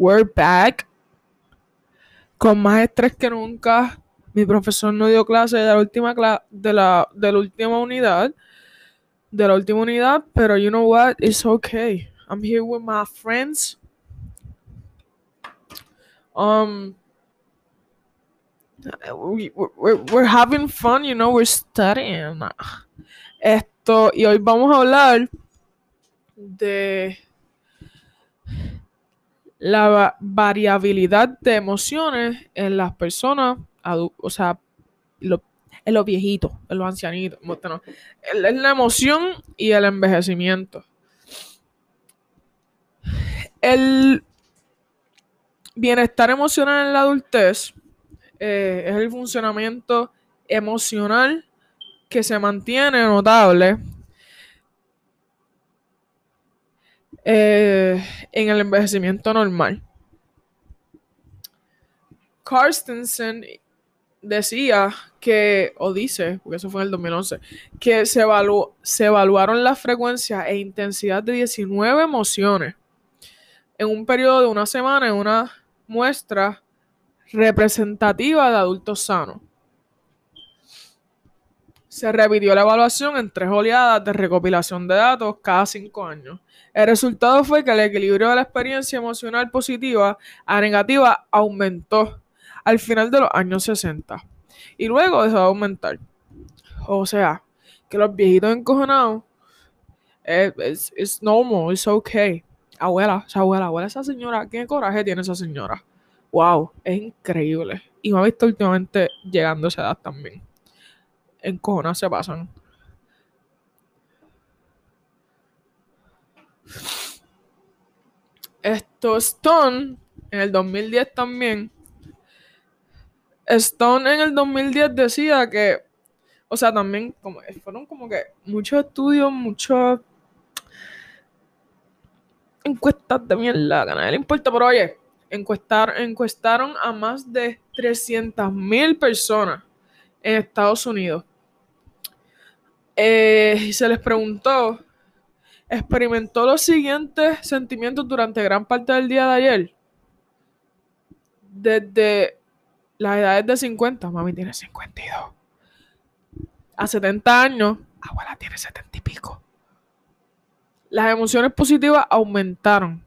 We're back. Con más estrés que nunca. Mi profesor no dio clase de la última de la, de la última unidad. De la última unidad. Pero you know what? It's okay. I'm here with my friends. Um we, we're, we're having fun, you know, we're studying. Esto, y hoy vamos a hablar de la variabilidad de emociones en las personas, o sea, en los viejitos, en los ancianitos, la emoción y el envejecimiento. El bienestar emocional en la adultez eh, es el funcionamiento emocional que se mantiene notable Eh, en el envejecimiento normal. Carstensen decía que, o dice, porque eso fue en el 2011, que se, se evaluaron la frecuencia e intensidad de 19 emociones en un periodo de una semana en una muestra representativa de adultos sanos. Se repitió la evaluación en tres oleadas de recopilación de datos cada cinco años. El resultado fue que el equilibrio de la experiencia emocional positiva a negativa aumentó al final de los años 60 y luego dejó de aumentar. O sea, que los viejitos encojonados es, es normal, es okay. Abuela, esa abuela, abuela, esa señora, ¿qué coraje tiene esa señora? Wow, es increíble. Y me ha visto últimamente llegando a esa edad también en cojones se pasan. Esto, Stone, en el 2010 también. Stone en el 2010 decía que, o sea, también como, fueron como que muchos estudios, muchas encuestas de mierda, que a le importa, pero oye, encuestar, encuestaron a más de 300.000 personas en Estados Unidos eh, se les preguntó, ¿experimentó los siguientes sentimientos durante gran parte del día de ayer? Desde las edades de 50, mami tiene 52. A 70 años, abuela tiene 70 y pico. Las emociones positivas aumentaron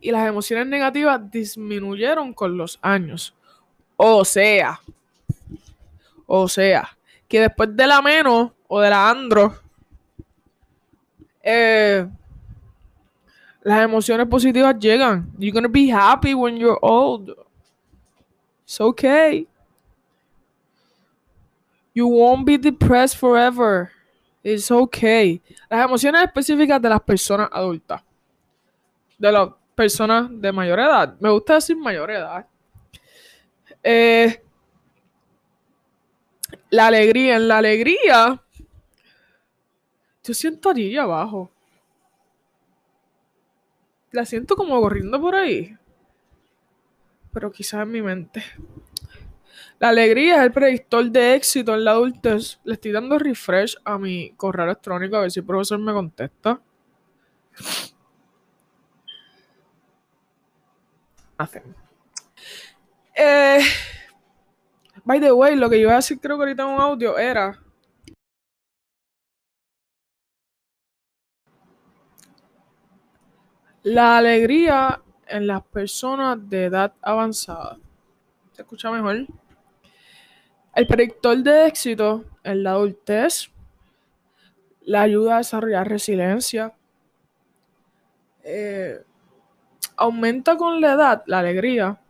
y las emociones negativas disminuyeron con los años. O sea, o sea, que después de la menos o de la andro, eh, las emociones positivas llegan. You're gonna be happy when you're old. It's okay. You won't be depressed forever. It's okay. Las emociones específicas de las personas adultas. De las personas de mayor edad. Me gusta decir mayor edad. Eh, la alegría, en la alegría, yo siento allí abajo. La siento como corriendo por ahí. Pero quizás en mi mente. La alegría es el predictor de éxito en la adultez. Le estoy dando refresh a mi correo electrónico a ver si el profesor me contesta. Hacen. Eh, By the way, lo que yo iba a decir creo que ahorita en un audio era... La alegría en las personas de edad avanzada. ¿Se escucha mejor? El predictor de éxito en la adultez la ayuda a desarrollar resiliencia. Eh, aumenta con la edad la alegría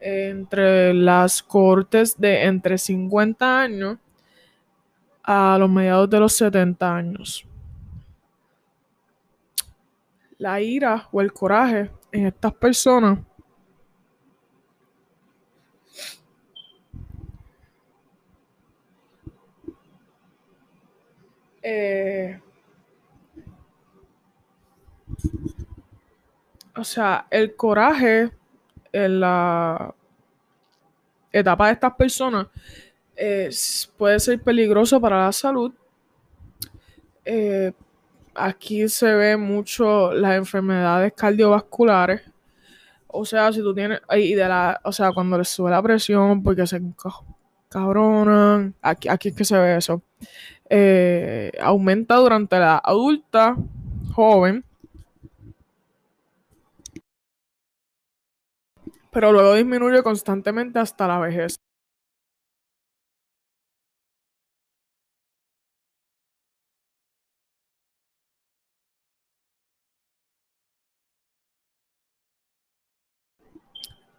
entre las cortes de entre 50 años a los mediados de los 70 años. La ira o el coraje en estas personas eh, o sea, el coraje en la etapa de estas personas puede ser peligroso para la salud. Eh, aquí se ve mucho las enfermedades cardiovasculares, O sea, si tú tienes. Y de la. O sea, cuando les sube la presión porque se cabronan. Aquí, aquí es que se ve eso. Eh, aumenta durante la adulta, joven. Pero luego disminuye constantemente hasta la vejez.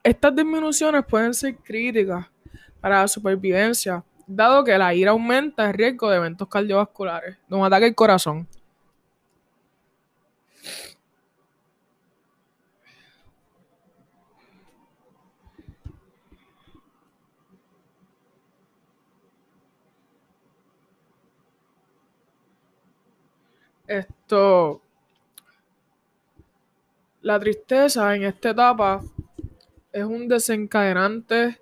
Estas disminuciones pueden ser críticas para la supervivencia, dado que la ira aumenta el riesgo de eventos cardiovasculares, de un ataque al corazón. Esto, la tristeza en esta etapa es un desencadenante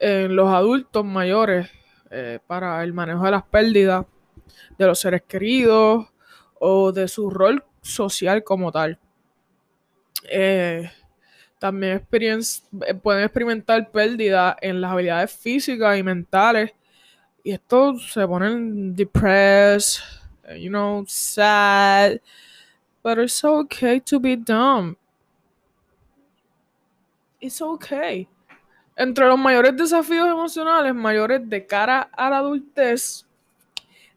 en los adultos mayores eh, para el manejo de las pérdidas de los seres queridos o de su rol social como tal. Eh, también eh, pueden experimentar pérdidas en las habilidades físicas y mentales. Y esto se ponen depressed, you know, sad. But it's okay to be dumb. It's okay. Entre los mayores desafíos emocionales mayores de cara a la adultez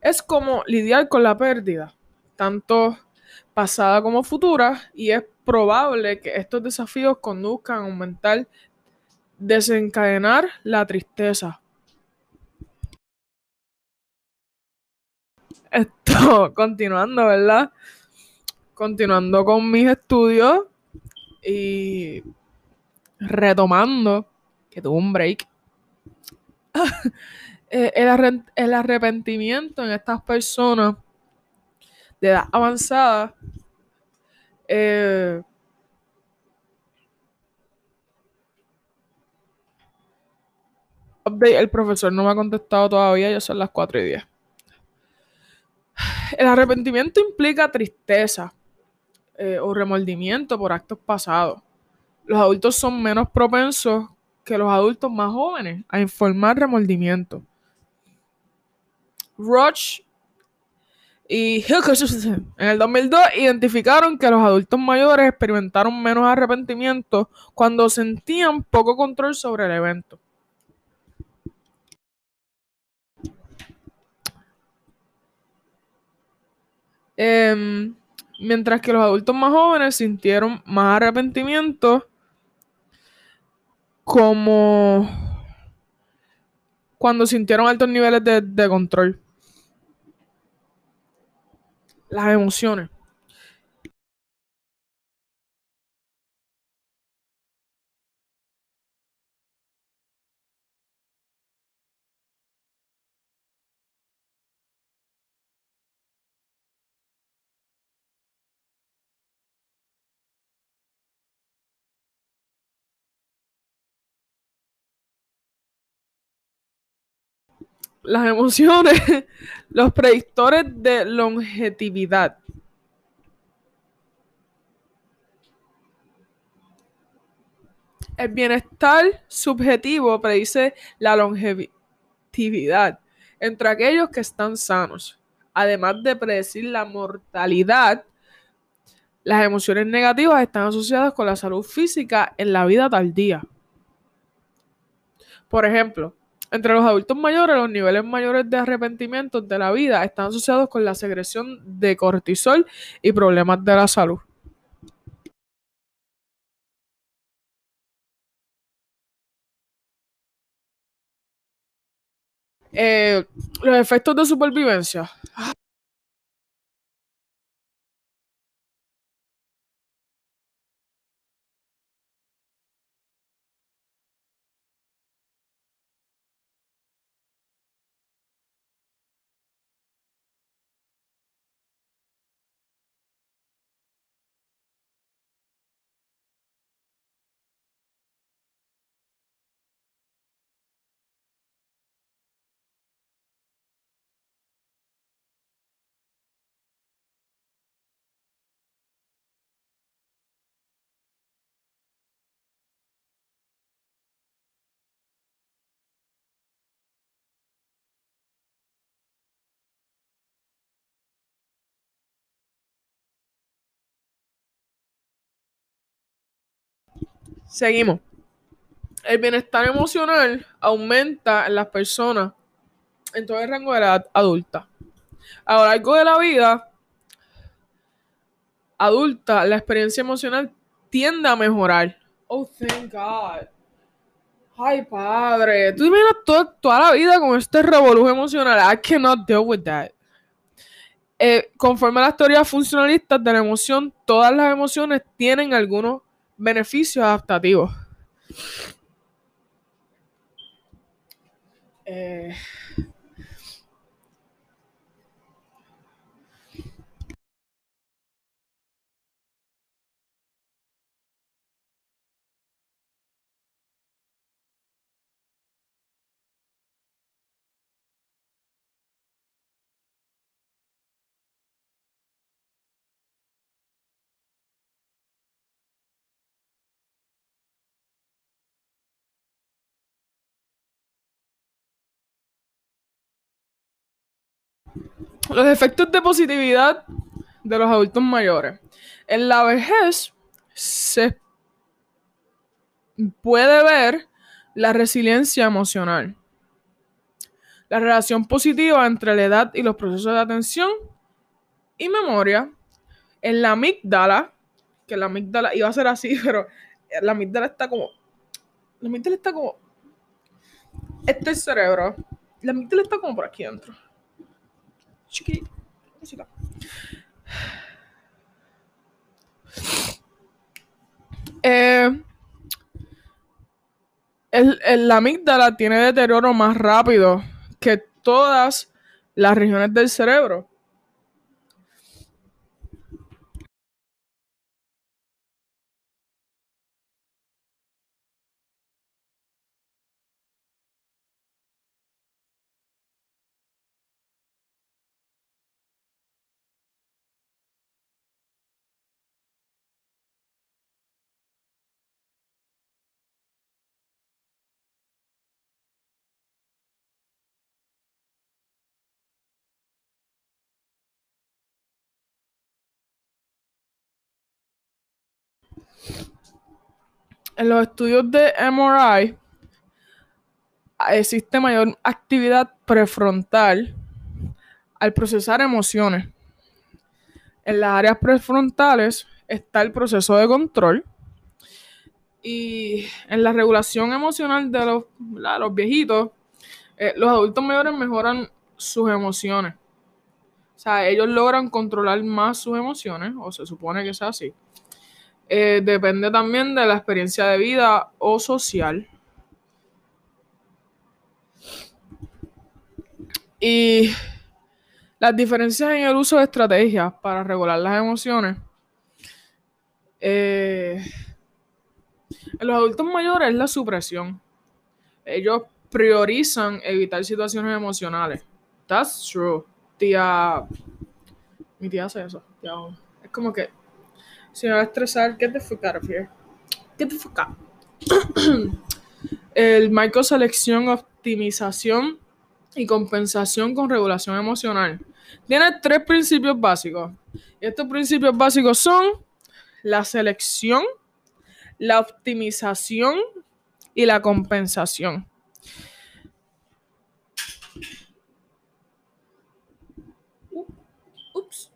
es como lidiar con la pérdida, tanto pasada como futura, y es probable que estos desafíos conduzcan a aumentar, desencadenar la tristeza. Esto, continuando, ¿verdad? Continuando con mis estudios y retomando que tuvo un break. Eh, el, arrepentimiento en estas personas de edad avanzada eh, el profesor no me ha contestado todavía, ya son las 4 y 10. El arrepentimiento implica tristeza eh, o remordimiento por actos pasados. Los adultos son menos propensos que los adultos más jóvenes a informar remordimiento. Roche y en el 2002 identificaron que los adultos mayores experimentaron menos arrepentimiento cuando sentían poco control sobre el evento. Em, mientras que los adultos más jóvenes sintieron más arrepentimiento como cuando sintieron altos niveles de, control. Las emociones. Las emociones, los predictores de longevidad. El bienestar subjetivo predice la longevidad entre aquellos que están sanos. Además de predecir la mortalidad, las emociones negativas están asociadas con la salud física en la vida tardía. Por ejemplo, entre los adultos mayores, los niveles mayores de arrepentimiento de la vida están asociados con la secreción de cortisol y problemas de la salud. Eh, los efectos de supervivencia. Seguimos. El bienestar emocional aumenta en las personas en todo el rango de edad adulta. A lo largo de la vida adulta, la experiencia emocional tiende a mejorar. Oh, thank God. Ay, padre. Tú imaginas toda, toda la vida con este revolujo emocional. I cannot deal with that. Eh, conforme a las teorías funcionalistas de la emoción, todas las emociones tienen algunos beneficios adaptativos. Eh, Los efectos de positividad de los adultos mayores. En la vejez se puede ver la resiliencia emocional. La relación positiva entre la edad y los procesos de atención y memoria. En la amígdala, que la amígdala iba a ser así, pero la amígdala está como. La amígdala está como. Este es el cerebro. La amígdala está como por aquí adentro. Chiqui. Eh, el, la amígdala tiene deterioro más rápido que todas las regiones del cerebro. En los estudios de MRI existe mayor actividad prefrontal al procesar emociones. En las áreas prefrontales está el proceso de control y en la regulación emocional de los, los viejitos, eh, los adultos mayores mejoran sus emociones. O sea, ellos logran controlar más sus emociones, o se supone que es así. Eh, depende también de la experiencia de vida o social. Y las diferencias en el uso de estrategias para regular las emociones. Eh, en los adultos mayores es la supresión. Ellos priorizan evitar situaciones emocionales. That's true. Tía. Mi tía hace eso. Es como que si me va a estresar, get the fuck out of here. Get the fuck out. el marco selección, optimización y compensación con regulación emocional. Tiene tres principios básicos. Y estos principios básicos son la selección, la optimización y la compensación. Ups.